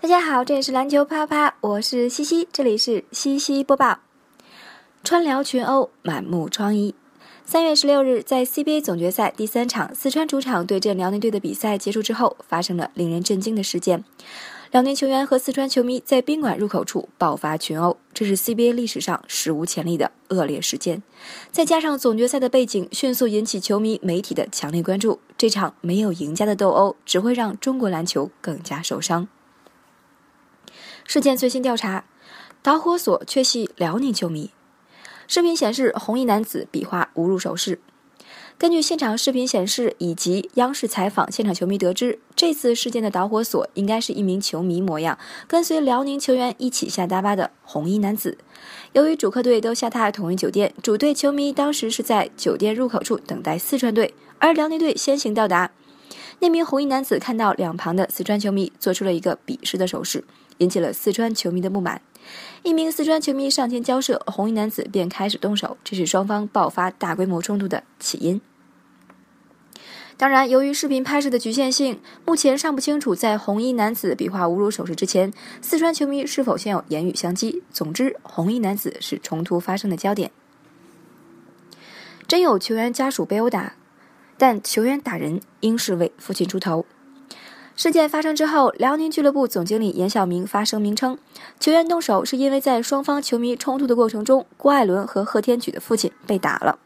大家好，这里是篮球啪啪，我是西西，这里是西西播报。川辽群殴，满目疮痍。三月十六日，在 CBA 总决赛第三场四川主场对阵辽宁队的比赛结束之后，发生了令人震惊的事件：辽宁球员和四川球迷在宾馆入口处爆发群殴，这是 CBA 历史上史无前例的恶劣事件。再加上总决赛的背景，迅速引起球迷、媒体的强烈关注。这场没有赢家的斗殴，只会让中国篮球更加受伤。事件最新调查，导火索却系辽宁球迷。视频显示，红衣男子比划侮辱手势。根据现场视频显示以及央视采访现场球迷得知，这次事件的导火索应该是一名球迷模样跟随辽宁球员一起下大巴的红衣男子。由于主客队都下榻同一酒店，主队球迷当时是在酒店入口处等待四川队，而辽宁队先行到达。那名红衣男子看到两旁的四川球迷，做出了一个鄙视的手势。引起了四川球迷的不满，一名四川球迷上前交涉，红衣男子便开始动手，这是双方爆发大规模冲突的起因。当然，由于视频拍摄的局限性，目前尚不清楚在红衣男子比划侮辱手势之前，四川球迷是否先有言语相击。总之，红衣男子是冲突发生的焦点。真有球员家属被殴打，但球员打人应是为父亲出头。事件发生之后，辽宁俱乐部总经理严晓明发声明称，球员动手是因为在双方球迷冲突的过程中，郭艾伦和贺天举的父亲被打了。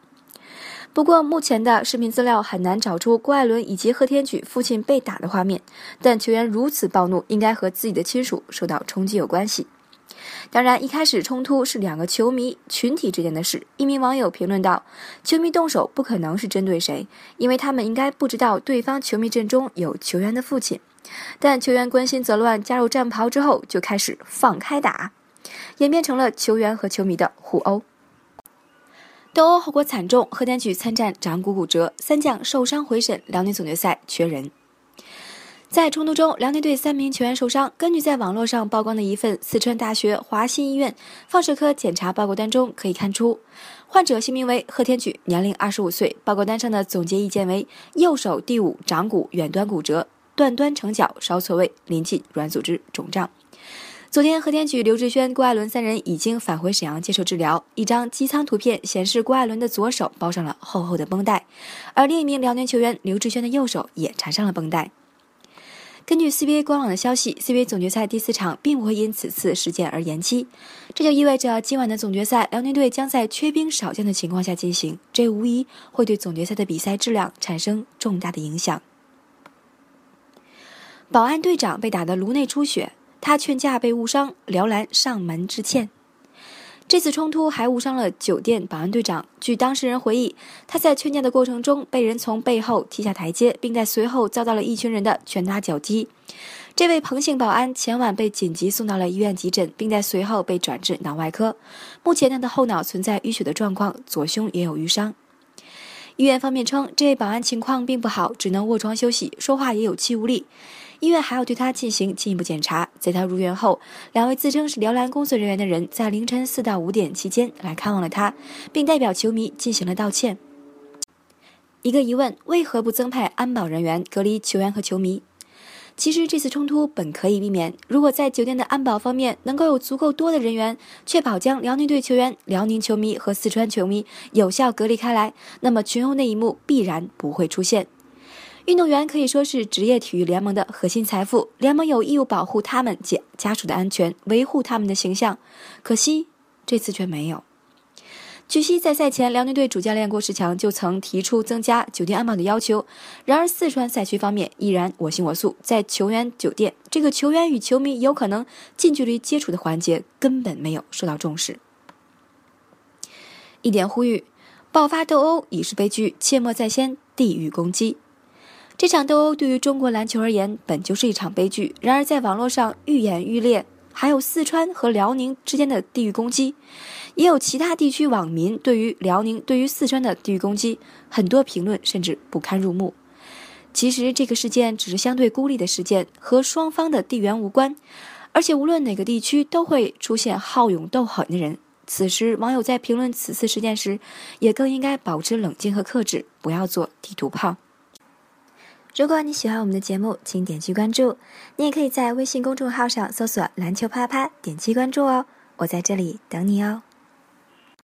不过，目前的视频资料很难找出郭艾伦以及贺天举父亲被打的画面，但球员如此暴怒，应该和自己的亲属受到冲击有关系。当然，一开始冲突是两个球迷群体之间的事。一名网友评论道：“球迷动手不可能是针对谁，因为他们应该不知道对方球迷阵中有球员的父亲。但球员关心则乱，加入战袍之后就开始放开打，演变成了球员和球迷的互殴。斗殴后果惨重，贺天举参战掌骨骨折，三将受伤回审，辽宁总决赛缺人。”在冲突中，辽宁队三名球员受伤。根据在网络上曝光的一份四川大学华西医院放射科检查报告单中可以看出，患者姓名为贺天举，年龄二十五岁。报告单上的总结意见为：右手第五掌骨远端骨折，断端成角稍错位，临近软组织肿胀。昨天，贺天举、刘志轩、郭艾伦三人已经返回沈阳接受治疗。一张机舱图片显示，郭艾伦的左手包上了厚厚的绷带，而另一名辽宁球员刘志轩的右手也缠上了绷带。根据 CBA 官网的消息，CBA 总决赛第四场并不会因此次事件而延期，这就意味着今晚的总决赛，辽宁队将在缺兵少将的情况下进行，这无疑会对总决赛的比赛质量产生重大的影响。保安队长被打得颅内出血，他劝架被误伤，辽篮上门致歉。这次冲突还误伤了酒店保安队长。据当事人回忆，他在劝架的过程中被人从背后踢下台阶，并在随后遭到了一群人的拳打脚踢。这位彭姓保安前晚被紧急送到了医院急诊，并在随后被转至脑外科。目前他的后脑存在淤血的状况，左胸也有淤伤。医院方面称，这位保安情况并不好，只能卧床休息，说话也有气无力。医院还要对他进行进一步检查。在他入院后，两位自称是辽篮工作人员的人在凌晨四到五点期间来看望了他，并代表球迷进行了道歉。一个疑问：为何不增派安保人员隔离球员和球迷？其实这次冲突本可以避免，如果在酒店的安保方面能够有足够多的人员，确保将辽宁队球员、辽宁球迷和四川球迷有效隔离开来，那么群殴那一幕必然不会出现。运动员可以说是职业体育联盟的核心财富，联盟有义务保护他们及家属的安全，维护他们的形象。可惜这次却没有。据悉，在赛前，辽宁队主教练郭士强就曾提出增加酒店安保的要求。然而，四川赛区方面依然我行我素，在球员酒店这个球员与球迷有可能近距离接触的环节根本没有受到重视。一点呼吁：爆发斗殴已是悲剧，切莫再掀地域攻击。这场斗殴对于中国篮球而言本就是一场悲剧，然而在网络上愈演愈烈，还有四川和辽宁之间的地域攻击，也有其他地区网民对于辽宁、对于四川的地域攻击，很多评论甚至不堪入目。其实这个事件只是相对孤立的事件，和双方的地缘无关，而且无论哪个地区都会出现好勇斗狠的人。此时，网友在评论此次事件时，也更应该保持冷静和克制，不要做地图炮。如果你喜欢我们的节目，请点击关注。你也可以在微信公众号上搜索“篮球啪啪”，点击关注哦。我在这里等你哦。